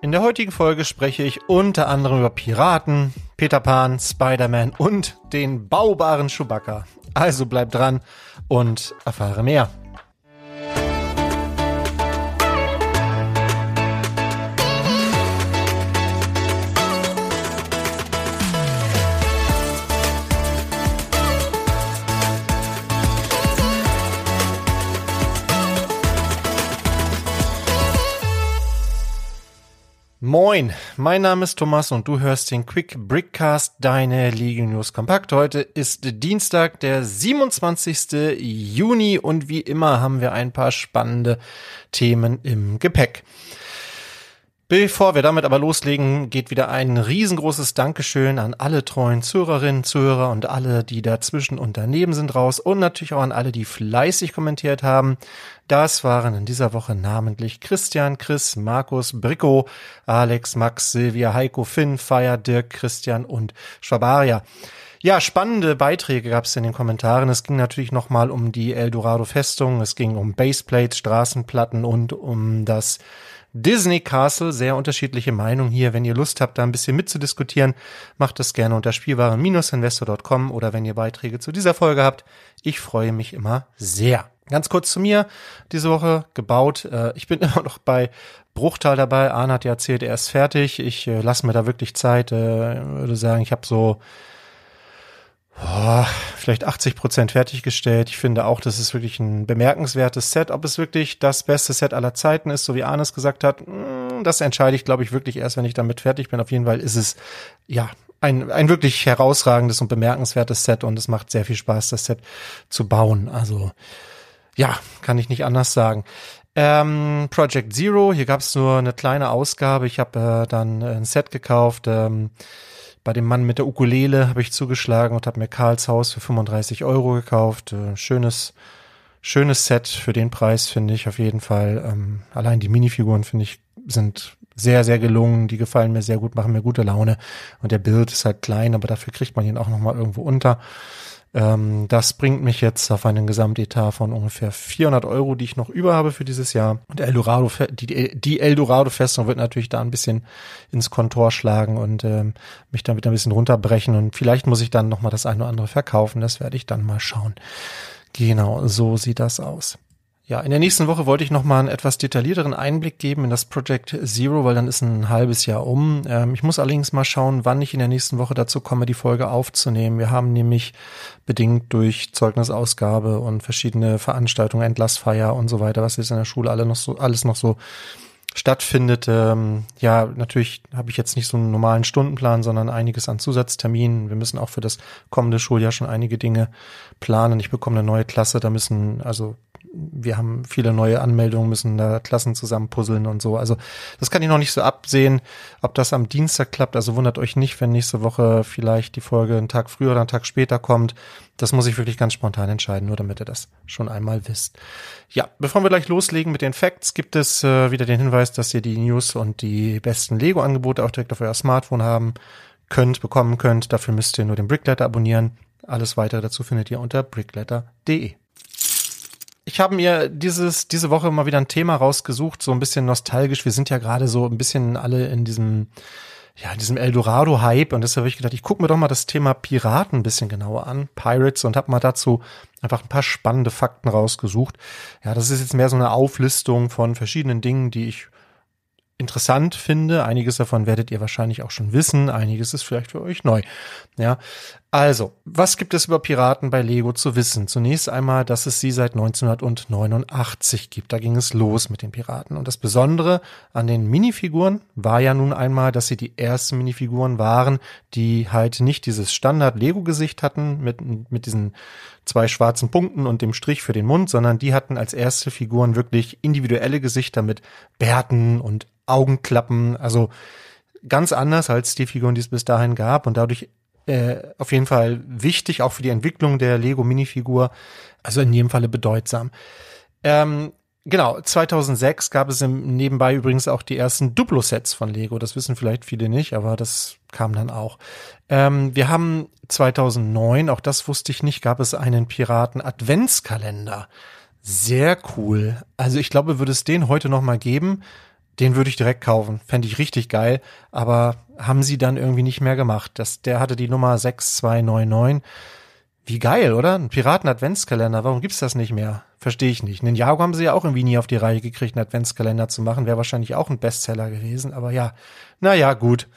In der heutigen Folge spreche ich unter anderem über Piraten, Peter Pan, Spider-Man und den baubaren Chewbacca. Also bleib dran und erfahre mehr. Moin, mein Name ist Thomas und du hörst den Quick Brickcast, deine League News Kompakt. Heute ist Dienstag, der 27. Juni und wie immer haben wir ein paar spannende Themen im Gepäck. Bevor wir damit aber loslegen, geht wieder ein riesengroßes Dankeschön an alle treuen Zuhörerinnen, Zuhörer und alle, die dazwischen und daneben sind raus und natürlich auch an alle, die fleißig kommentiert haben. Das waren in dieser Woche namentlich Christian, Chris, Markus, Bricko, Alex, Max, Silvia, Heiko, Finn, Feier, Dirk, Christian und Schwabaria. Ja, spannende Beiträge gab es in den Kommentaren. Es ging natürlich nochmal um die Eldorado Festung, es ging um Baseplates, Straßenplatten und um das Disney Castle. Sehr unterschiedliche Meinungen hier. Wenn ihr Lust habt, da ein bisschen mitzudiskutieren, macht das gerne unter spielwaren-investor.com oder wenn ihr Beiträge zu dieser Folge habt. Ich freue mich immer sehr. Ganz kurz zu mir. Diese Woche gebaut. Äh, ich bin immer noch bei Bruchteil dabei. Arne hat ja erzählt, er ist fertig. Ich äh, lasse mir da wirklich Zeit. Äh, würde sagen, ich habe so oh, vielleicht 80 Prozent fertiggestellt. Ich finde auch, das ist wirklich ein bemerkenswertes Set. Ob es wirklich das beste Set aller Zeiten ist, so wie Arnes gesagt hat, mm, das entscheide ich, glaube ich, wirklich erst, wenn ich damit fertig bin. Auf jeden Fall ist es, ja, ein, ein wirklich herausragendes und bemerkenswertes Set und es macht sehr viel Spaß, das Set zu bauen. Also, ja, kann ich nicht anders sagen. Ähm, Project Zero, hier gab es nur eine kleine Ausgabe. Ich habe äh, dann ein Set gekauft. Ähm, bei dem Mann mit der Ukulele habe ich zugeschlagen und habe mir Karls Haus für 35 Euro gekauft. Äh, schönes, schönes Set für den Preis, finde ich auf jeden Fall. Ähm, allein die Minifiguren, finde ich, sind sehr, sehr gelungen. Die gefallen mir sehr gut, machen mir gute Laune. Und der Bild ist halt klein, aber dafür kriegt man ihn auch nochmal irgendwo unter. Ähm, das bringt mich jetzt auf einen Gesamtetat von ungefähr 400 Euro, die ich noch über habe für dieses Jahr. Und Eldorado, die, die Eldorado-Festung wird natürlich da ein bisschen ins Kontor schlagen und ähm, mich dann wieder ein bisschen runterbrechen. Und vielleicht muss ich dann nochmal das eine oder andere verkaufen. Das werde ich dann mal schauen. Genau, so sieht das aus. Ja, in der nächsten Woche wollte ich noch mal einen etwas detaillierteren Einblick geben in das Project Zero, weil dann ist ein halbes Jahr um. Ähm, ich muss allerdings mal schauen, wann ich in der nächsten Woche dazu komme, die Folge aufzunehmen. Wir haben nämlich bedingt durch Zeugnisausgabe und verschiedene Veranstaltungen, Entlassfeier und so weiter, was jetzt in der Schule alle noch so, alles noch so stattfindet. Ähm, ja, natürlich habe ich jetzt nicht so einen normalen Stundenplan, sondern einiges an Zusatzterminen. Wir müssen auch für das kommende Schuljahr schon einige Dinge planen. Ich bekomme eine neue Klasse, da müssen also wir haben viele neue Anmeldungen, müssen da Klassen zusammen puzzeln und so. Also das kann ich noch nicht so absehen, ob das am Dienstag klappt. Also wundert euch nicht, wenn nächste Woche vielleicht die Folge einen Tag früher oder einen Tag später kommt. Das muss ich wirklich ganz spontan entscheiden, nur damit ihr das schon einmal wisst. Ja, bevor wir gleich loslegen mit den Facts, gibt es äh, wieder den Hinweis, dass ihr die News und die besten Lego-Angebote auch direkt auf euer Smartphone haben könnt, bekommen könnt. Dafür müsst ihr nur den Brickletter abonnieren. Alles weitere dazu findet ihr unter brickletter.de ich habe mir dieses, diese Woche mal wieder ein Thema rausgesucht, so ein bisschen nostalgisch. Wir sind ja gerade so ein bisschen alle in diesem, ja, in diesem Eldorado-Hype und deshalb habe ich gedacht, ich gucke mir doch mal das Thema Piraten ein bisschen genauer an, Pirates, und habe mal dazu einfach ein paar spannende Fakten rausgesucht. Ja, das ist jetzt mehr so eine Auflistung von verschiedenen Dingen, die ich interessant finde. Einiges davon werdet ihr wahrscheinlich auch schon wissen. Einiges ist vielleicht für euch neu. Ja. Also, was gibt es über Piraten bei Lego zu wissen? Zunächst einmal, dass es sie seit 1989 gibt. Da ging es los mit den Piraten. Und das Besondere an den Minifiguren war ja nun einmal, dass sie die ersten Minifiguren waren, die halt nicht dieses Standard-Lego-Gesicht hatten mit, mit diesen zwei schwarzen Punkten und dem Strich für den Mund, sondern die hatten als erste Figuren wirklich individuelle Gesichter mit Bärten und Augenklappen, also ganz anders als die Figuren, die es bis dahin gab und dadurch äh, auf jeden Fall wichtig, auch für die Entwicklung der Lego-Minifigur, also in jedem Falle bedeutsam. Ähm, genau, 2006 gab es im, nebenbei übrigens auch die ersten Duplo-Sets von Lego, das wissen vielleicht viele nicht, aber das kam dann auch. Ähm, wir haben 2009, auch das wusste ich nicht, gab es einen Piraten-Adventskalender. Sehr cool. Also ich glaube, würde es den heute noch mal geben, den würde ich direkt kaufen. Fände ich richtig geil. Aber haben sie dann irgendwie nicht mehr gemacht. Das, der hatte die Nummer 6299. Wie geil, oder? Ein Piraten-Adventskalender. Warum gibt's das nicht mehr? Verstehe ich nicht. Ninjago haben sie ja auch irgendwie nie auf die Reihe gekriegt, einen Adventskalender zu machen. Wäre wahrscheinlich auch ein Bestseller gewesen. Aber ja, naja, gut.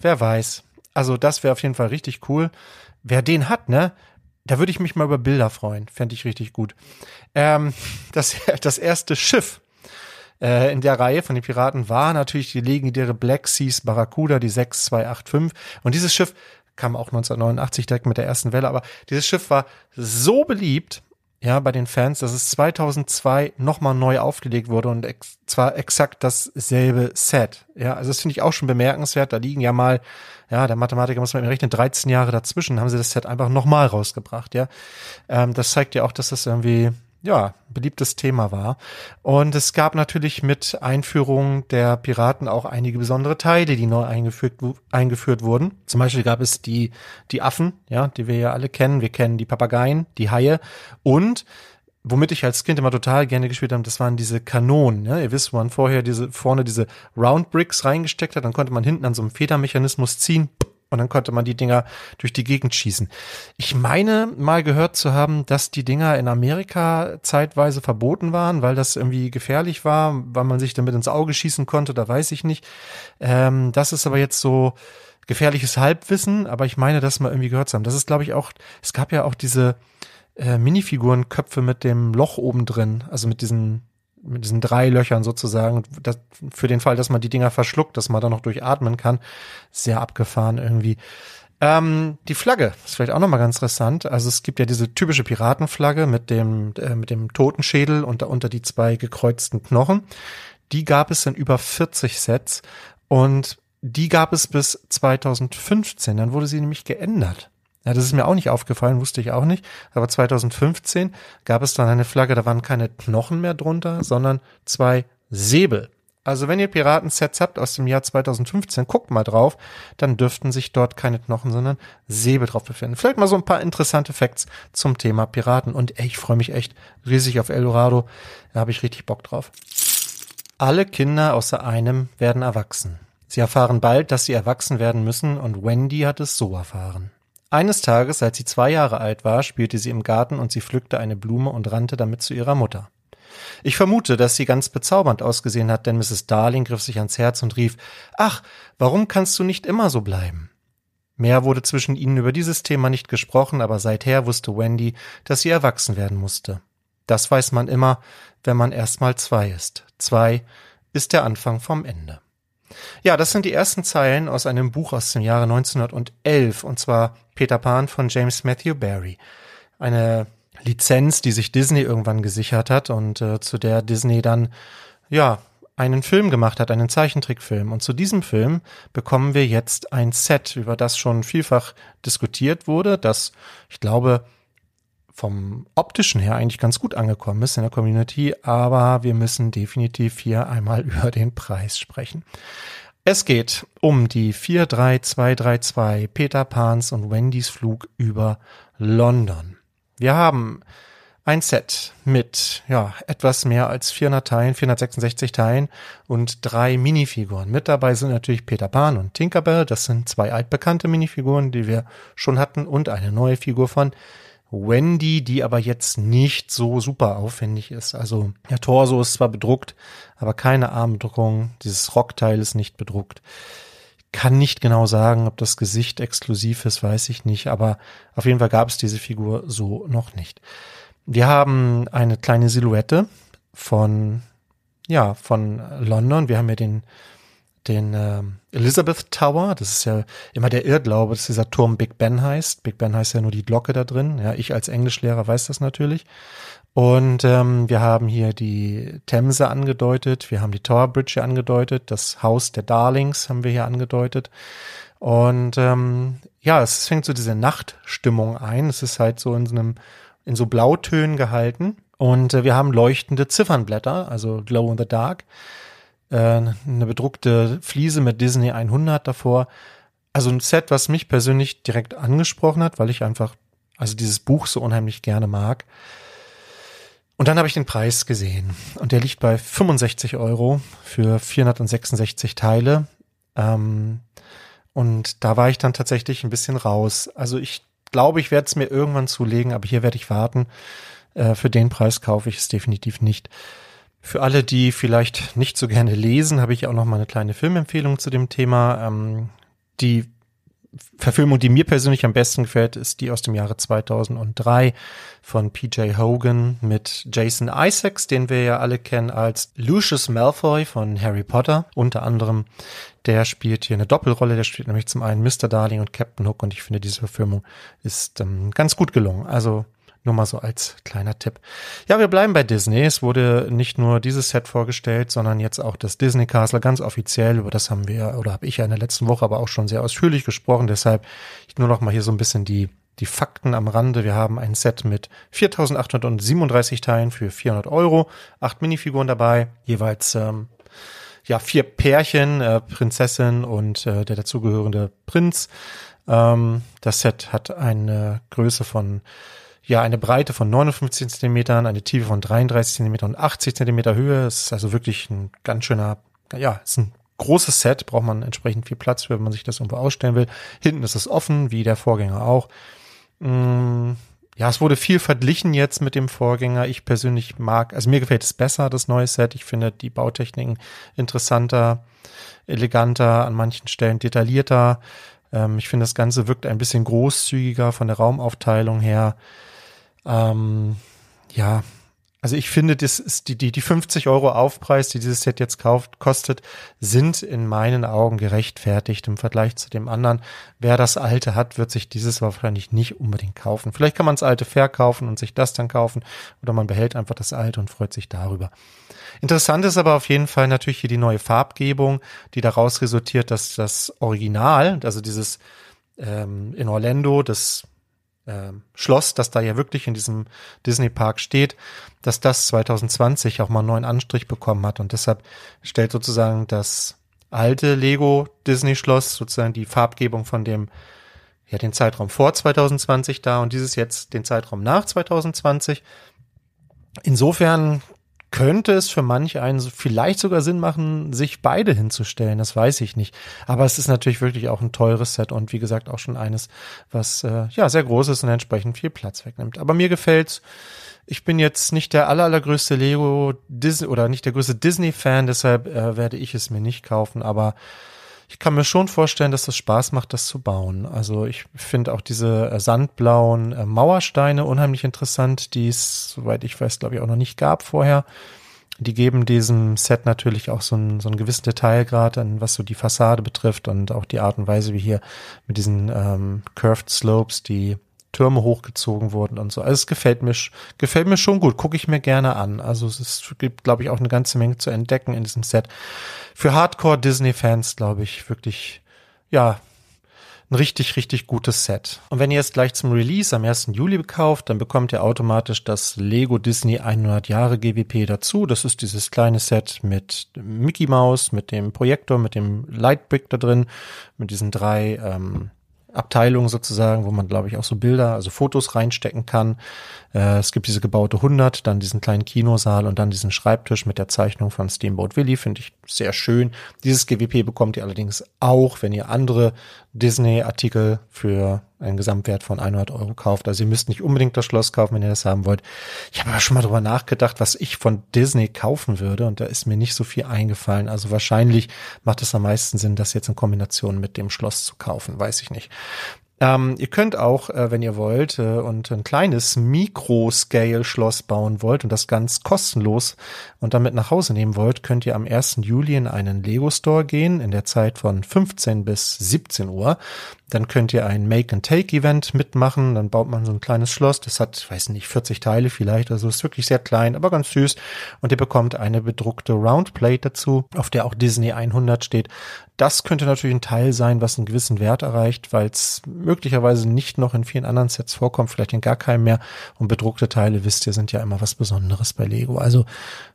Wer weiß. Also das wäre auf jeden Fall richtig cool. Wer den hat, ne? Da würde ich mich mal über Bilder freuen. Fände ich richtig gut. Ähm, das, das erste Schiff äh, in der Reihe von den Piraten war natürlich die legendäre Black Seas Barracuda, die 6285. Und dieses Schiff kam auch 1989 direkt mit der ersten Welle, aber dieses Schiff war so beliebt, ja, bei den Fans, dass es 2002 nochmal neu aufgelegt wurde und ex zwar exakt dasselbe Set. Ja, also das finde ich auch schon bemerkenswert. Da liegen ja mal, ja, der Mathematiker muss man rechnen, 13 Jahre dazwischen, haben sie das Set einfach nochmal rausgebracht, ja. Ähm, das zeigt ja auch, dass das irgendwie ja, beliebtes Thema war. Und es gab natürlich mit Einführung der Piraten auch einige besondere Teile, die neu eingeführt, eingeführt wurden. Zum Beispiel gab es die, die Affen, ja, die wir ja alle kennen. Wir kennen die Papageien, die Haie und womit ich als Kind immer total gerne gespielt habe, das waren diese Kanonen. Ja? Ihr wisst, wo man vorher diese vorne diese Round Bricks reingesteckt hat, dann konnte man hinten an so einem Federmechanismus ziehen und dann konnte man die Dinger durch die Gegend schießen. Ich meine mal gehört zu haben, dass die Dinger in Amerika zeitweise verboten waren, weil das irgendwie gefährlich war, weil man sich damit ins Auge schießen konnte, da weiß ich nicht. Ähm, das ist aber jetzt so gefährliches Halbwissen, aber ich meine, das mal irgendwie gehört zu haben. Das ist, glaube ich, auch, es gab ja auch diese äh, Minifigurenköpfe mit dem Loch oben drin, also mit diesen mit diesen drei Löchern sozusagen, das, für den Fall, dass man die Dinger verschluckt, dass man da noch durchatmen kann. Sehr abgefahren irgendwie. Ähm, die Flagge ist vielleicht auch nochmal ganz interessant. Also es gibt ja diese typische Piratenflagge mit dem, äh, mit dem Totenschädel und darunter die zwei gekreuzten Knochen. Die gab es in über 40 Sets und die gab es bis 2015. Dann wurde sie nämlich geändert. Ja, das ist mir auch nicht aufgefallen, wusste ich auch nicht. Aber 2015 gab es dann eine Flagge, da waren keine Knochen mehr drunter, sondern zwei Säbel. Also wenn ihr Piratensets habt aus dem Jahr 2015, guckt mal drauf, dann dürften sich dort keine Knochen, sondern Säbel drauf befinden. Vielleicht mal so ein paar interessante Facts zum Thema Piraten. Und ey, ich freue mich echt riesig auf Eldorado. Da habe ich richtig Bock drauf. Alle Kinder außer einem werden erwachsen. Sie erfahren bald, dass sie erwachsen werden müssen und Wendy hat es so erfahren. Eines Tages, als sie zwei Jahre alt war, spielte sie im Garten und sie pflückte eine Blume und rannte damit zu ihrer Mutter. Ich vermute, dass sie ganz bezaubernd ausgesehen hat, denn Mrs. Darling griff sich ans Herz und rief Ach, warum kannst du nicht immer so bleiben? Mehr wurde zwischen ihnen über dieses Thema nicht gesprochen, aber seither wusste Wendy, dass sie erwachsen werden musste. Das weiß man immer, wenn man erst mal zwei ist. Zwei ist der Anfang vom Ende. Ja, das sind die ersten Zeilen aus einem Buch aus dem Jahre 1911, und zwar Peter Pan von James Matthew Barry. Eine Lizenz, die sich Disney irgendwann gesichert hat und äh, zu der Disney dann, ja, einen Film gemacht hat, einen Zeichentrickfilm. Und zu diesem Film bekommen wir jetzt ein Set, über das schon vielfach diskutiert wurde, das, ich glaube, vom optischen her eigentlich ganz gut angekommen ist in der Community, aber wir müssen definitiv hier einmal über den Preis sprechen. Es geht um die 43232 Peter Pans und Wendys Flug über London. Wir haben ein Set mit ja etwas mehr als 400 Teilen, 466 Teilen und drei Minifiguren. Mit dabei sind natürlich Peter Pan und Tinkerbell. Das sind zwei altbekannte Minifiguren, die wir schon hatten und eine neue Figur von Wendy, die aber jetzt nicht so super aufwendig ist. Also der Torso ist zwar bedruckt, aber keine Armbedruckung. Dieses Rockteil ist nicht bedruckt. Kann nicht genau sagen, ob das Gesicht exklusiv ist, weiß ich nicht, aber auf jeden Fall gab es diese Figur so noch nicht. Wir haben eine kleine Silhouette von, ja, von London. Wir haben ja den den äh, Elizabeth Tower. Das ist ja immer der Irrglaube, dass dieser Turm Big Ben heißt. Big Ben heißt ja nur die Glocke da drin. Ja, ich als Englischlehrer weiß das natürlich. Und ähm, wir haben hier die Themse angedeutet, wir haben die Tower Bridge hier angedeutet, das Haus der Darlings haben wir hier angedeutet. Und ähm, ja, es fängt so diese Nachtstimmung ein. Es ist halt so in so einem, in so Blautönen gehalten. Und äh, wir haben leuchtende Ziffernblätter, also Glow in the Dark äh, eine bedruckte Fliese mit Disney 100 davor. Also ein Set, was mich persönlich direkt angesprochen hat, weil ich einfach, also dieses Buch so unheimlich gerne mag. Und dann habe ich den Preis gesehen und der liegt bei 65 Euro für 466 Teile. Ähm, und da war ich dann tatsächlich ein bisschen raus. Also ich glaube, ich werde es mir irgendwann zulegen, aber hier werde ich warten. Äh, für den Preis kaufe ich es definitiv nicht. Für alle, die vielleicht nicht so gerne lesen, habe ich auch noch mal eine kleine Filmempfehlung zu dem Thema. Ähm, die Verfilmung, die mir persönlich am besten gefällt, ist die aus dem Jahre 2003 von PJ Hogan mit Jason Isaacs, den wir ja alle kennen als Lucius Malfoy von Harry Potter. Unter anderem, der spielt hier eine Doppelrolle. Der spielt nämlich zum einen Mr. Darling und Captain Hook und ich finde, diese Verfilmung ist ähm, ganz gut gelungen. Also nur mal so als kleiner Tipp. Ja, wir bleiben bei Disney. Es wurde nicht nur dieses Set vorgestellt, sondern jetzt auch das Disney Castle ganz offiziell. Über das haben wir oder habe ich ja in der letzten Woche aber auch schon sehr ausführlich gesprochen. Deshalb nur noch mal hier so ein bisschen die die Fakten am Rande. Wir haben ein Set mit 4.837 Teilen für 400 Euro, acht Minifiguren dabei, jeweils ähm, ja vier Pärchen, äh, Prinzessin und äh, der dazugehörende Prinz. Ähm, das Set hat eine Größe von ja eine Breite von 59 Zentimetern, eine Tiefe von 33 Zentimeter und 80 Zentimeter Höhe. Es ist also wirklich ein ganz schöner, ja, ist ein großes Set, braucht man entsprechend viel Platz für, wenn man sich das irgendwo ausstellen will. Hinten ist es offen, wie der Vorgänger auch. Mm, ja, es wurde viel verglichen jetzt mit dem Vorgänger. Ich persönlich mag, also mir gefällt es besser, das neue Set. Ich finde die Bautechniken interessanter, eleganter, an manchen Stellen detaillierter. Ähm, ich finde, das Ganze wirkt ein bisschen großzügiger von der Raumaufteilung her. Ähm, ja, also ich finde, das ist die, die, die 50 Euro Aufpreis, die dieses Set jetzt kauft, kostet, sind in meinen Augen gerechtfertigt im Vergleich zu dem anderen. Wer das alte hat, wird sich dieses wahrscheinlich nicht unbedingt kaufen. Vielleicht kann man das alte verkaufen und sich das dann kaufen oder man behält einfach das alte und freut sich darüber. Interessant ist aber auf jeden Fall natürlich hier die neue Farbgebung, die daraus resultiert, dass das Original, also dieses ähm, in Orlando, das äh, Schloss, das da ja wirklich in diesem Disney Park steht, dass das 2020 auch mal einen neuen Anstrich bekommen hat und deshalb stellt sozusagen das alte Lego Disney Schloss sozusagen die Farbgebung von dem ja den Zeitraum vor 2020 da und dieses jetzt den Zeitraum nach 2020. Insofern könnte es für manch einen vielleicht sogar Sinn machen, sich beide hinzustellen. Das weiß ich nicht. Aber es ist natürlich wirklich auch ein teures Set und wie gesagt auch schon eines, was äh, ja sehr groß ist und entsprechend viel Platz wegnimmt. Aber mir gefällt's. Ich bin jetzt nicht der aller, allergrößte Lego Disney oder nicht der größte Disney-Fan, deshalb äh, werde ich es mir nicht kaufen. Aber ich kann mir schon vorstellen, dass es Spaß macht, das zu bauen. Also ich finde auch diese äh, sandblauen äh, Mauersteine unheimlich interessant, die es, soweit ich weiß, glaube ich, auch noch nicht gab vorher. Die geben diesem Set natürlich auch so einen, so einen gewissen Detailgrad an, was so die Fassade betrifft und auch die Art und Weise, wie hier mit diesen ähm, Curved Slopes die Türme hochgezogen wurden und so. Also es gefällt mir, gefällt mir schon gut, gucke ich mir gerne an. Also es ist, gibt, glaube ich, auch eine ganze Menge zu entdecken in diesem Set. Für Hardcore-Disney-Fans, glaube ich, wirklich, ja, ein richtig, richtig gutes Set. Und wenn ihr es gleich zum Release am 1. Juli bekauft, dann bekommt ihr automatisch das Lego Disney 100 Jahre GWP dazu. Das ist dieses kleine Set mit Mickey Mouse, mit dem Projektor, mit dem Lightbrick da drin, mit diesen drei ähm, Abteilung sozusagen, wo man, glaube ich, auch so Bilder, also Fotos reinstecken kann. Äh, es gibt diese gebaute 100, dann diesen kleinen Kinosaal und dann diesen Schreibtisch mit der Zeichnung von Steamboat Willie, finde ich sehr schön. Dieses GWP bekommt ihr allerdings auch, wenn ihr andere Disney-Artikel für einen Gesamtwert von 100 Euro kauft. Also ihr müsst nicht unbedingt das Schloss kaufen, wenn ihr das haben wollt. Ich habe aber schon mal drüber nachgedacht, was ich von Disney kaufen würde und da ist mir nicht so viel eingefallen. Also wahrscheinlich macht es am meisten Sinn, das jetzt in Kombination mit dem Schloss zu kaufen, weiß ich nicht. Ähm, ihr könnt auch, äh, wenn ihr wollt, äh, und ein kleines Mikro-Scale-Schloss bauen wollt und das ganz kostenlos und damit nach Hause nehmen wollt, könnt ihr am 1. Juli in einen Lego-Store gehen, in der Zeit von 15 bis 17 Uhr. Dann könnt ihr ein Make-and-Take-Event mitmachen. Dann baut man so ein kleines Schloss. Das hat, weiß nicht, 40 Teile vielleicht. Also ist wirklich sehr klein, aber ganz süß. Und ihr bekommt eine bedruckte Roundplate dazu, auf der auch Disney 100 steht. Das könnte natürlich ein Teil sein, was einen gewissen Wert erreicht, weil es möglicherweise nicht noch in vielen anderen Sets vorkommt, vielleicht in gar keinem mehr. Und bedruckte Teile, wisst ihr, sind ja immer was Besonderes bei Lego. Also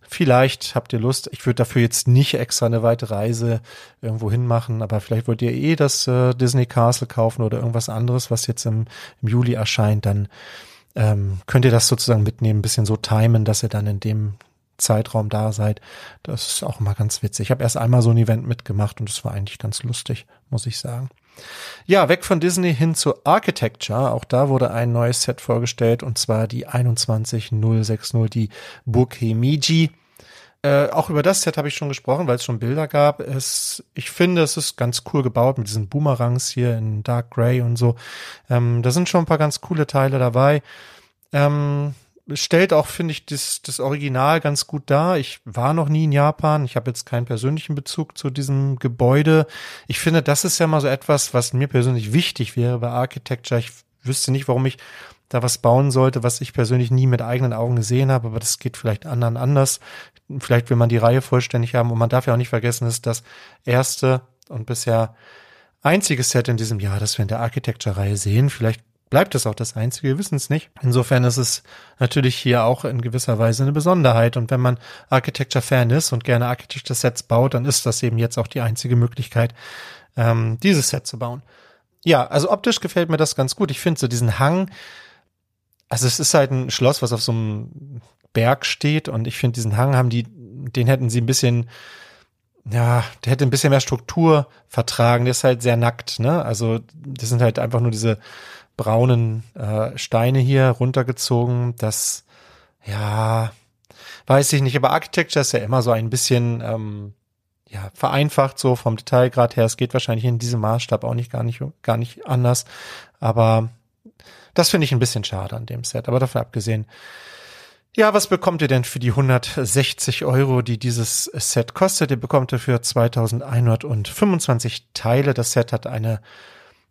Vielleicht habt ihr Lust. Ich würde dafür jetzt nicht extra eine weite Reise irgendwo hinmachen, aber vielleicht wollt ihr eh das äh, Disney Castle kaufen oder irgendwas anderes, was jetzt im, im Juli erscheint. Dann ähm, könnt ihr das sozusagen mitnehmen, ein bisschen so timen, dass ihr dann in dem Zeitraum da seid. Das ist auch immer ganz witzig. Ich habe erst einmal so ein Event mitgemacht und es war eigentlich ganz lustig, muss ich sagen. Ja, weg von Disney hin zu Architecture. Auch da wurde ein neues Set vorgestellt und zwar die 21060, die Burg Hemiji. Äh, auch über das Set habe ich schon gesprochen, weil es schon Bilder gab. Es, ich finde, es ist ganz cool gebaut mit diesen Boomerangs hier in Dark Grey und so. Ähm, da sind schon ein paar ganz coole Teile dabei. Ähm, stellt auch, finde ich, das, das Original ganz gut dar. Ich war noch nie in Japan. Ich habe jetzt keinen persönlichen Bezug zu diesem Gebäude. Ich finde, das ist ja mal so etwas, was mir persönlich wichtig wäre bei Architecture. Ich wüsste nicht, warum ich da was bauen sollte, was ich persönlich nie mit eigenen Augen gesehen habe, aber das geht vielleicht anderen anders. Vielleicht will man die Reihe vollständig haben und man darf ja auch nicht vergessen, dass das erste und bisher einzige Set in diesem Jahr, das wir in der Architecture-Reihe sehen. Vielleicht bleibt es auch das einzige, wir wissen es nicht. Insofern ist es natürlich hier auch in gewisser Weise eine Besonderheit. Und wenn man Architecture-Fan ist und gerne Architecture-Sets baut, dann ist das eben jetzt auch die einzige Möglichkeit, ähm, dieses Set zu bauen. Ja, also optisch gefällt mir das ganz gut. Ich finde so diesen Hang, also es ist halt ein Schloss, was auf so einem Berg steht und ich finde diesen Hang haben die, den hätten sie ein bisschen ja, der hätte ein bisschen mehr Struktur vertragen. Der ist halt sehr nackt, ne? Also das sind halt einfach nur diese braunen äh, Steine hier runtergezogen. Das, ja, weiß ich nicht, aber Architecture ist ja immer so ein bisschen ähm, ja, vereinfacht so vom Detailgrad her. Es geht wahrscheinlich in diesem Maßstab auch nicht gar nicht gar nicht anders. Aber das finde ich ein bisschen schade an dem Set. Aber davon abgesehen, ja, was bekommt ihr denn für die 160 Euro, die dieses Set kostet? Ihr bekommt dafür 2125 Teile. Das Set hat eine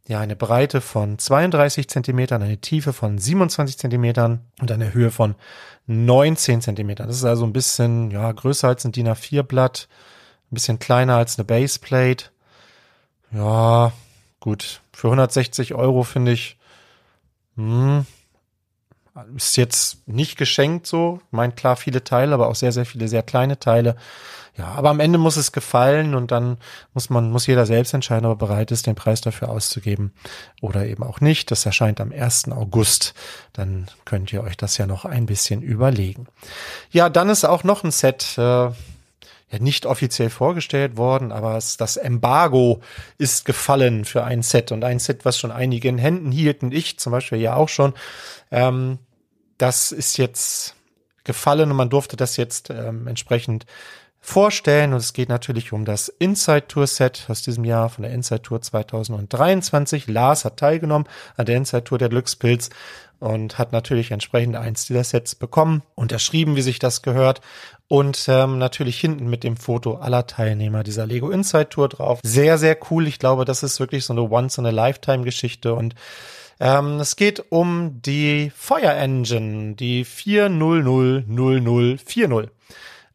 ja eine Breite von 32 Zentimetern, eine Tiefe von 27 Zentimetern und eine Höhe von 19 Zentimetern. Das ist also ein bisschen ja größer als ein DIN A4 Blatt, ein bisschen kleiner als eine Baseplate. Ja, gut. Für 160 Euro finde ich, hm, ist jetzt nicht geschenkt so. Meint klar viele Teile, aber auch sehr, sehr viele sehr kleine Teile. Ja, aber am Ende muss es gefallen und dann muss man, muss jeder selbst entscheiden, ob er bereit ist, den Preis dafür auszugeben oder eben auch nicht. Das erscheint am 1. August. Dann könnt ihr euch das ja noch ein bisschen überlegen. Ja, dann ist auch noch ein Set, äh, ja nicht offiziell vorgestellt worden, aber es, das Embargo ist gefallen für ein Set und ein Set, was schon einige in Händen hielten, ich zum Beispiel ja auch schon. Ähm, das ist jetzt gefallen und man durfte das jetzt ähm, entsprechend vorstellen. Und es geht natürlich um das Inside Tour Set aus diesem Jahr von der Inside Tour 2023. Lars hat teilgenommen an der Inside Tour der Glückspilz und hat natürlich entsprechend eins dieser Sets bekommen, unterschrieben, wie sich das gehört. Und ähm, natürlich hinten mit dem Foto aller Teilnehmer dieser Lego Inside Tour drauf. Sehr, sehr cool. Ich glaube, das ist wirklich so eine Once-in-a-Lifetime-Geschichte und ähm, es geht um die Fire Engine, die 4000040.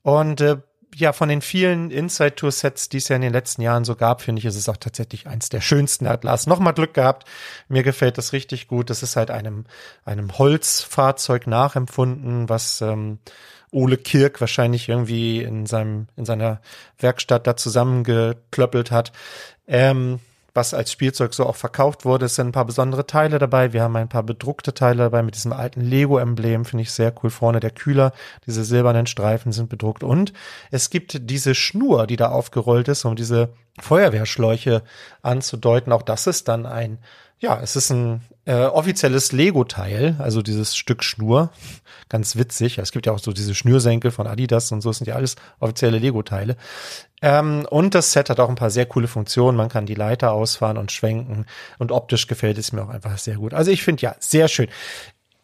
Und äh, ja, von den vielen Inside Tour Sets, die es ja in den letzten Jahren so gab, finde ich, ist es auch tatsächlich eins der schönsten. Da hat Lars nochmal Glück gehabt. Mir gefällt das richtig gut. Das ist halt einem, einem Holzfahrzeug nachempfunden, was ähm, Ole Kirk wahrscheinlich irgendwie in seinem, in seiner Werkstatt da zusammengeklöppelt hat. Ähm, was als Spielzeug so auch verkauft wurde. Es sind ein paar besondere Teile dabei. Wir haben ein paar bedruckte Teile dabei mit diesem alten Lego-Emblem, finde ich sehr cool. Vorne der Kühler, diese silbernen Streifen sind bedruckt. Und es gibt diese Schnur, die da aufgerollt ist, um diese Feuerwehrschläuche anzudeuten. Auch das ist dann ein, ja, es ist ein äh, offizielles Lego-Teil, also dieses Stück Schnur. Ganz witzig. Es gibt ja auch so diese Schnürsenkel von Adidas und so, das sind ja alles offizielle Lego-Teile. Ähm, und das Set hat auch ein paar sehr coole Funktionen. Man kann die Leiter ausfahren und schwenken. Und optisch gefällt es mir auch einfach sehr gut. Also ich finde ja, sehr schön.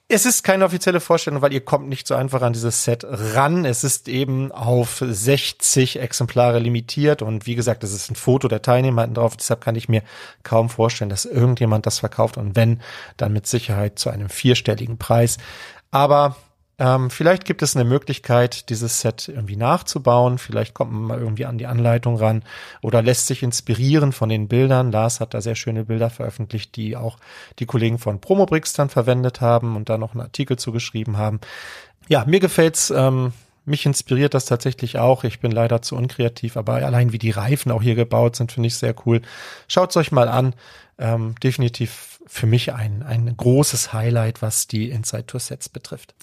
Es ist keine offizielle Vorstellung, weil ihr kommt nicht so einfach an dieses Set ran. Es ist eben auf 60 Exemplare limitiert und wie gesagt, es ist ein Foto der Teilnehmer drauf. Deshalb kann ich mir kaum vorstellen, dass irgendjemand das verkauft und wenn, dann mit Sicherheit zu einem vierstelligen Preis. Aber ähm, vielleicht gibt es eine Möglichkeit, dieses Set irgendwie nachzubauen. Vielleicht kommt man mal irgendwie an die Anleitung ran oder lässt sich inspirieren von den Bildern. Lars hat da sehr schöne Bilder veröffentlicht, die auch die Kollegen von Promobrix dann verwendet haben und da noch einen Artikel zugeschrieben haben. Ja, mir gefällt's. Ähm, mich inspiriert das tatsächlich auch. Ich bin leider zu unkreativ, aber allein wie die Reifen auch hier gebaut sind, finde ich sehr cool. Schaut's euch mal an. Ähm, definitiv für mich ein, ein großes Highlight, was die Inside Tour Sets betrifft.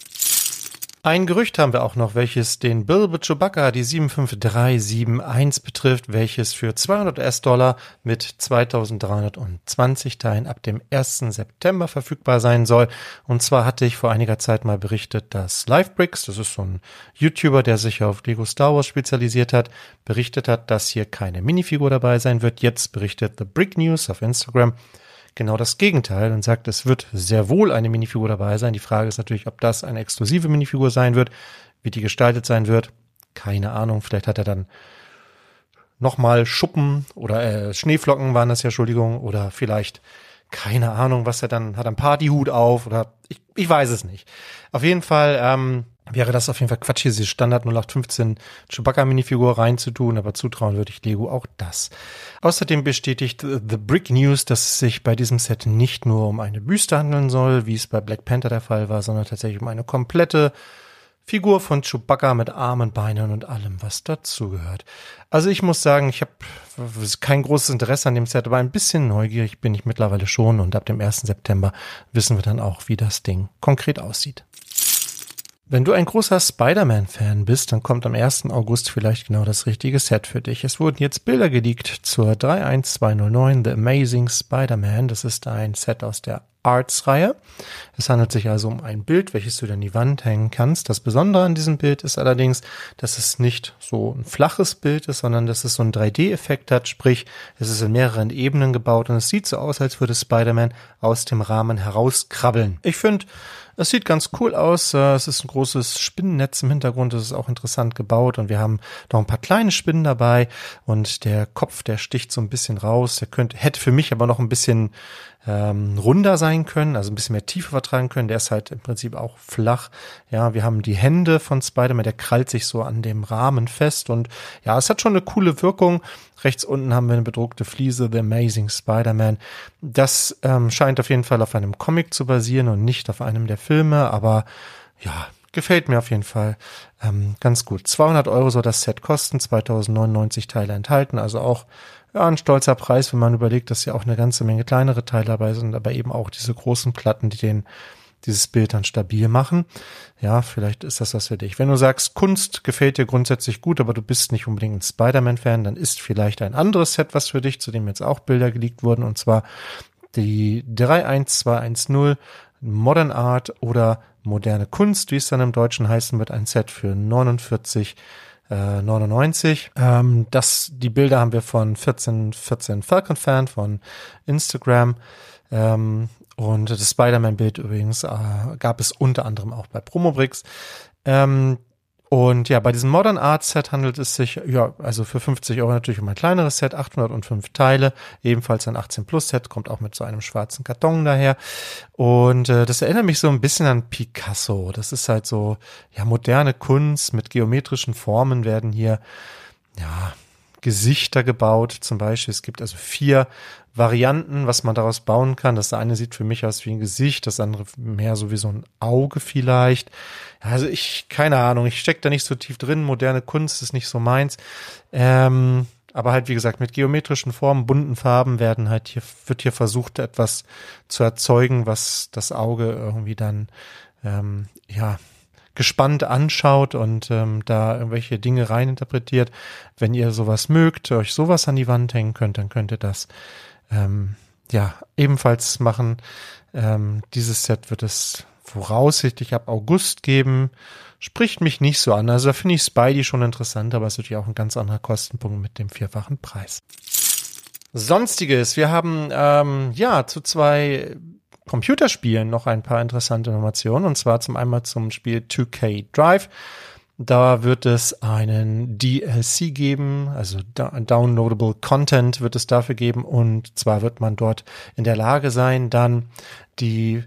Ein Gerücht haben wir auch noch, welches den Bilbo Chewbacca, die 75371 betrifft, welches für 200 US-Dollar mit 2320 Teilen ab dem 1. September verfügbar sein soll. Und zwar hatte ich vor einiger Zeit mal berichtet, dass Livebricks, das ist so ein YouTuber, der sich auf Lego Star Wars spezialisiert hat, berichtet hat, dass hier keine Minifigur dabei sein wird. Jetzt berichtet The Brick News auf Instagram, genau das Gegenteil und sagt, es wird sehr wohl eine Minifigur dabei sein. Die Frage ist natürlich, ob das eine exklusive Minifigur sein wird, wie die gestaltet sein wird. Keine Ahnung, vielleicht hat er dann nochmal Schuppen oder äh, Schneeflocken waren das ja, Entschuldigung, oder vielleicht keine Ahnung, was er dann hat, ein Partyhut auf oder ich, ich weiß es nicht. Auf jeden Fall ähm, wäre das auf jeden Fall Quatsch, diese Standard 0815 Chewbacca-Minifigur reinzutun, aber zutrauen würde ich Lego auch das. Außerdem bestätigt The Brick News, dass es sich bei diesem Set nicht nur um eine Büste handeln soll, wie es bei Black Panther der Fall war, sondern tatsächlich um eine komplette Figur von Chewbacca mit Armen, Beinen und allem, was dazugehört. Also ich muss sagen, ich habe kein großes Interesse an dem Set, aber ein bisschen neugierig bin ich mittlerweile schon und ab dem 1. September wissen wir dann auch, wie das Ding konkret aussieht. Wenn du ein großer Spider-Man-Fan bist, dann kommt am 1. August vielleicht genau das richtige Set für dich. Es wurden jetzt Bilder geleakt zur 31209 The Amazing Spider-Man. Das ist ein Set aus der Arts-Reihe. Es handelt sich also um ein Bild, welches du an die Wand hängen kannst. Das Besondere an diesem Bild ist allerdings, dass es nicht so ein flaches Bild ist, sondern dass es so einen 3D-Effekt hat, sprich, es ist in mehreren Ebenen gebaut und es sieht so aus, als würde Spider-Man aus dem Rahmen herauskrabbeln. Ich finde, es sieht ganz cool aus. Äh, es ist ein großes Spinnennetz im Hintergrund. Es ist auch interessant gebaut und wir haben noch ein paar kleine Spinnen dabei und der Kopf, der sticht so ein bisschen raus. Der könnte, hätte für mich aber noch ein bisschen ähm, runder sein können, also ein bisschen mehr Tiefe vertragen können. Der ist halt im Prinzip auch flach. Ja, wir haben die Hände von Spider-Man, der krallt sich so an dem Rahmen fest und ja, es hat schon eine coole Wirkung. Rechts unten haben wir eine bedruckte Fliese, The Amazing Spider-Man. Das ähm, scheint auf jeden Fall auf einem Comic zu basieren und nicht auf einem der Filme, aber ja, gefällt mir auf jeden Fall ähm, ganz gut. 200 Euro soll das Set kosten, 2099 Teile enthalten, also auch ja, ein stolzer Preis, wenn man überlegt, dass ja auch eine ganze Menge kleinere Teile dabei sind, aber eben auch diese großen Platten, die den dieses Bild dann stabil machen. Ja, vielleicht ist das was für dich. Wenn du sagst, Kunst gefällt dir grundsätzlich gut, aber du bist nicht unbedingt ein Spider-Man-Fan, dann ist vielleicht ein anderes Set was für dich, zu dem jetzt auch Bilder geleakt wurden, und zwar die 31210 Modern Art oder moderne Kunst, wie es dann im Deutschen heißen wird, ein Set für 49 äh, 99. Ähm, das, die Bilder haben wir von 1414 Falcon Fan von Instagram. Ähm, und das Spider-Man-Bild übrigens äh, gab es unter anderem auch bei Promobricks. Ähm, und ja, bei diesem Modern Art Set handelt es sich, ja, also für 50 Euro natürlich um ein kleineres Set, 805 Teile, ebenfalls ein 18 Plus Set, kommt auch mit so einem schwarzen Karton daher. Und äh, das erinnert mich so ein bisschen an Picasso. Das ist halt so, ja, moderne Kunst mit geometrischen Formen werden hier, ja, Gesichter gebaut. Zum Beispiel, es gibt also vier Varianten, was man daraus bauen kann. Das eine sieht für mich aus wie ein Gesicht, das andere mehr so wie so ein Auge vielleicht. Also ich, keine Ahnung, ich stecke da nicht so tief drin. Moderne Kunst ist nicht so meins. Ähm, aber halt, wie gesagt, mit geometrischen Formen, bunten Farben werden halt hier, wird hier versucht, etwas zu erzeugen, was das Auge irgendwie dann, ähm, ja, gespannt anschaut und ähm, da irgendwelche Dinge reininterpretiert. Wenn ihr sowas mögt, euch sowas an die Wand hängen könnt, dann könnt ihr das ähm, ja, ebenfalls machen. Ähm, dieses Set wird es voraussichtlich ab August geben. Spricht mich nicht so an. Also da finde ich Spidey schon interessant, aber es ist natürlich auch ein ganz anderer Kostenpunkt mit dem vierfachen Preis. Sonstiges. Wir haben ähm, ja zu zwei Computerspielen noch ein paar interessante Informationen. Und zwar zum einmal zum Spiel 2K Drive. Da wird es einen DLC geben, also downloadable Content wird es dafür geben und zwar wird man dort in der Lage sein, dann die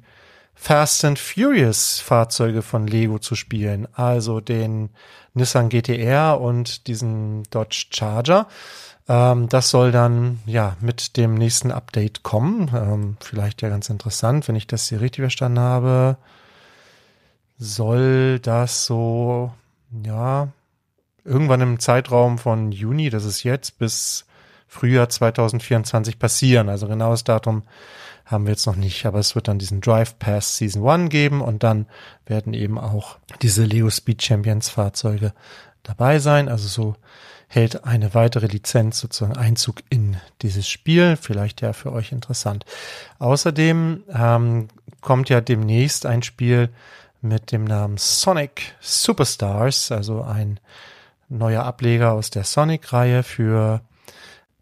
Fast and Furious Fahrzeuge von Lego zu spielen, also den Nissan GTR und diesen Dodge Charger. Ähm, das soll dann ja mit dem nächsten Update kommen. Ähm, vielleicht ja ganz interessant, wenn ich das hier richtig verstanden habe. Soll das so ja, irgendwann im Zeitraum von Juni, das ist jetzt, bis Frühjahr 2024 passieren. Also genaues Datum haben wir jetzt noch nicht, aber es wird dann diesen Drive Pass Season 1 geben und dann werden eben auch diese Lego Speed Champions Fahrzeuge dabei sein. Also so hält eine weitere Lizenz sozusagen Einzug in dieses Spiel. Vielleicht ja für euch interessant. Außerdem ähm, kommt ja demnächst ein Spiel mit dem Namen Sonic Superstars, also ein neuer Ableger aus der Sonic-Reihe für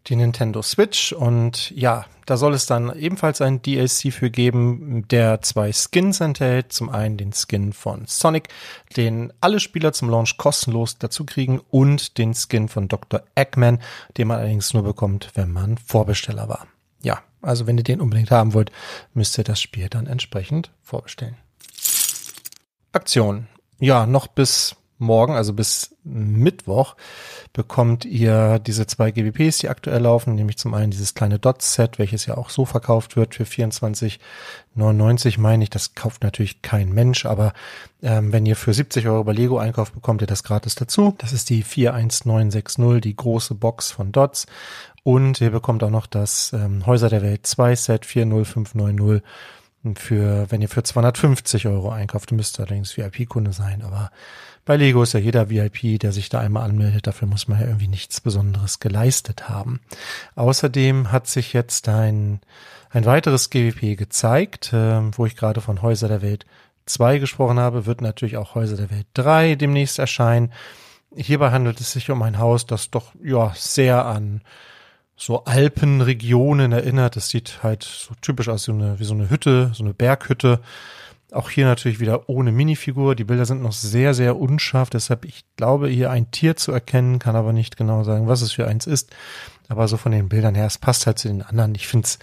die Nintendo Switch. Und ja, da soll es dann ebenfalls ein DLC für geben, der zwei Skins enthält. Zum einen den Skin von Sonic, den alle Spieler zum Launch kostenlos dazu kriegen und den Skin von Dr. Eggman, den man allerdings nur bekommt, wenn man Vorbesteller war. Ja, also wenn ihr den unbedingt haben wollt, müsst ihr das Spiel dann entsprechend vorbestellen. Aktion. Ja, noch bis morgen, also bis Mittwoch, bekommt ihr diese zwei GBPs, die aktuell laufen, nämlich zum einen dieses kleine Dot-Set, welches ja auch so verkauft wird für 24,99 meine ich. Das kauft natürlich kein Mensch, aber ähm, wenn ihr für 70 Euro bei Lego einkauft, bekommt ihr das gratis dazu. Das ist die 41960, die große Box von Dots. Und ihr bekommt auch noch das ähm, Häuser der Welt 2 Set 40590 für, wenn ihr für 250 Euro einkauft, müsst ihr allerdings VIP-Kunde sein, aber bei Lego ist ja jeder VIP, der sich da einmal anmeldet. Dafür muss man ja irgendwie nichts Besonderes geleistet haben. Außerdem hat sich jetzt ein, ein weiteres GWP gezeigt, äh, wo ich gerade von Häuser der Welt 2 gesprochen habe, wird natürlich auch Häuser der Welt 3 demnächst erscheinen. Hierbei handelt es sich um ein Haus, das doch ja sehr an so Alpenregionen erinnert. Es sieht halt so typisch aus wie so eine, wie so eine Hütte, so eine Berghütte auch hier natürlich wieder ohne Minifigur. Die Bilder sind noch sehr, sehr unscharf. Deshalb, ich glaube, hier ein Tier zu erkennen, kann aber nicht genau sagen, was es für eins ist. Aber so von den Bildern her, es passt halt zu den anderen. Ich finde es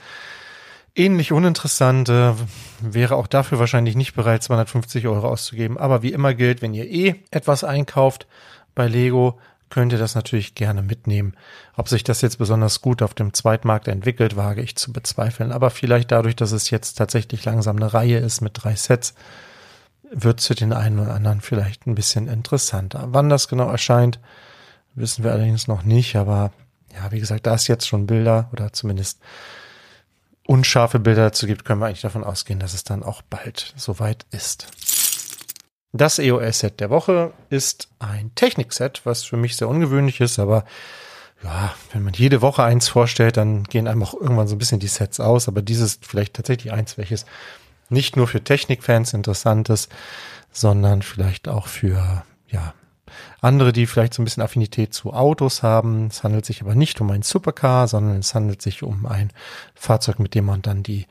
ähnlich uninteressant. Äh, wäre auch dafür wahrscheinlich nicht bereit, 250 Euro auszugeben. Aber wie immer gilt, wenn ihr eh etwas einkauft bei Lego, könnt ihr das natürlich gerne mitnehmen. Ob sich das jetzt besonders gut auf dem Zweitmarkt entwickelt, wage ich zu bezweifeln. Aber vielleicht dadurch, dass es jetzt tatsächlich langsam eine Reihe ist mit drei Sets, wird es für den einen oder anderen vielleicht ein bisschen interessanter. Wann das genau erscheint, wissen wir allerdings noch nicht. Aber ja, wie gesagt, da es jetzt schon Bilder oder zumindest unscharfe Bilder dazu gibt, können wir eigentlich davon ausgehen, dass es dann auch bald soweit ist. Das EOS-Set der Woche ist ein Technik-Set, was für mich sehr ungewöhnlich ist, aber ja, wenn man jede Woche eins vorstellt, dann gehen einem auch irgendwann so ein bisschen die Sets aus, aber dieses vielleicht tatsächlich eins, welches nicht nur für Technikfans interessant ist, sondern vielleicht auch für, ja, andere, die vielleicht so ein bisschen Affinität zu Autos haben. Es handelt sich aber nicht um ein Supercar, sondern es handelt sich um ein Fahrzeug, mit dem man dann die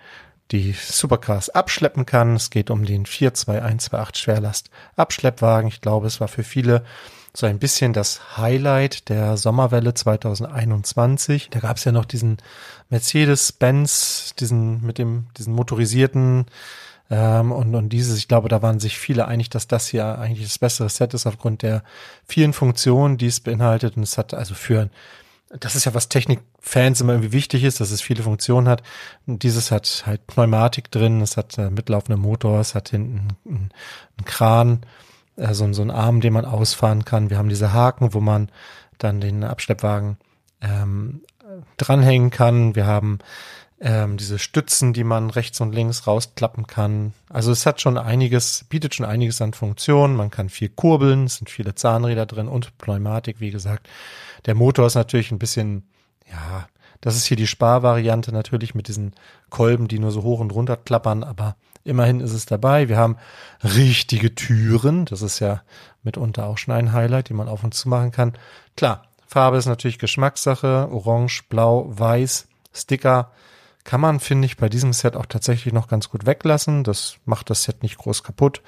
die Supercars abschleppen kann. Es geht um den 42128 Schwerlast Abschleppwagen. Ich glaube, es war für viele so ein bisschen das Highlight der Sommerwelle 2021. Da gab es ja noch diesen Mercedes-Benz, diesen mit dem diesen motorisierten ähm, und, und dieses, ich glaube, da waren sich viele einig, dass das hier eigentlich das bessere Set ist aufgrund der vielen Funktionen, die es beinhaltet. Und es hat also für das ist ja was Technikfans immer irgendwie wichtig ist, dass es viele Funktionen hat. Und dieses hat halt Pneumatik drin, es hat äh, mitlaufenden Motor, es hat hinten einen, einen Kran, äh, so, so einen Arm, den man ausfahren kann. Wir haben diese Haken, wo man dann den Abschleppwagen ähm, dranhängen kann. Wir haben ähm, diese Stützen, die man rechts und links rausklappen kann. Also es hat schon einiges, bietet schon einiges an Funktionen. Man kann viel kurbeln, es sind viele Zahnräder drin und Pneumatik, wie gesagt. Der Motor ist natürlich ein bisschen, ja, das ist hier die Sparvariante natürlich mit diesen Kolben, die nur so hoch und runter klappern, aber immerhin ist es dabei. Wir haben richtige Türen. Das ist ja mitunter auch schon ein Highlight, die man auf und zu machen kann. Klar, Farbe ist natürlich Geschmackssache. Orange, Blau, Weiß, Sticker kann man, finde ich, bei diesem Set auch tatsächlich noch ganz gut weglassen. Das macht das Set nicht groß kaputt.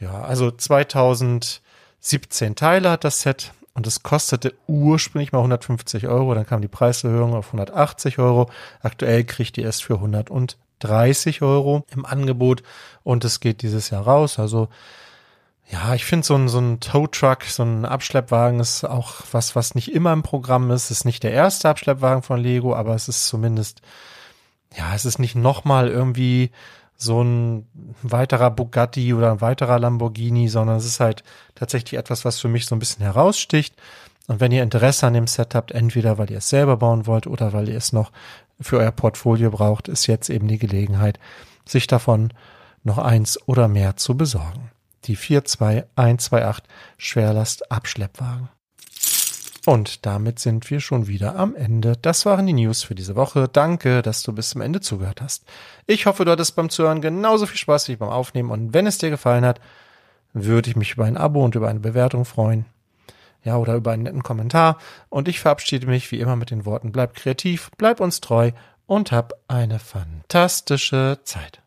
Ja, also 2017 Teile hat das Set und es kostete ursprünglich mal 150 Euro, dann kam die Preiserhöhung auf 180 Euro. Aktuell kriegt ihr es für 130 Euro im Angebot und es geht dieses Jahr raus. Also ja, ich finde so ein, so ein Tow Truck, so ein Abschleppwagen ist auch was, was nicht immer im Programm ist. Es ist nicht der erste Abschleppwagen von Lego, aber es ist zumindest, ja, es ist nicht nochmal irgendwie so ein weiterer Bugatti oder ein weiterer Lamborghini, sondern es ist halt tatsächlich etwas, was für mich so ein bisschen heraussticht. Und wenn ihr Interesse an dem Set habt, entweder weil ihr es selber bauen wollt oder weil ihr es noch für euer Portfolio braucht, ist jetzt eben die Gelegenheit, sich davon noch eins oder mehr zu besorgen. Die 42128 Schwerlast Abschleppwagen. Und damit sind wir schon wieder am Ende. Das waren die News für diese Woche. Danke, dass du bis zum Ende zugehört hast. Ich hoffe, du hattest beim Zuhören genauso viel Spaß wie beim Aufnehmen. Und wenn es dir gefallen hat, würde ich mich über ein Abo und über eine Bewertung freuen. Ja, oder über einen netten Kommentar. Und ich verabschiede mich wie immer mit den Worten, bleib kreativ, bleib uns treu und hab eine fantastische Zeit.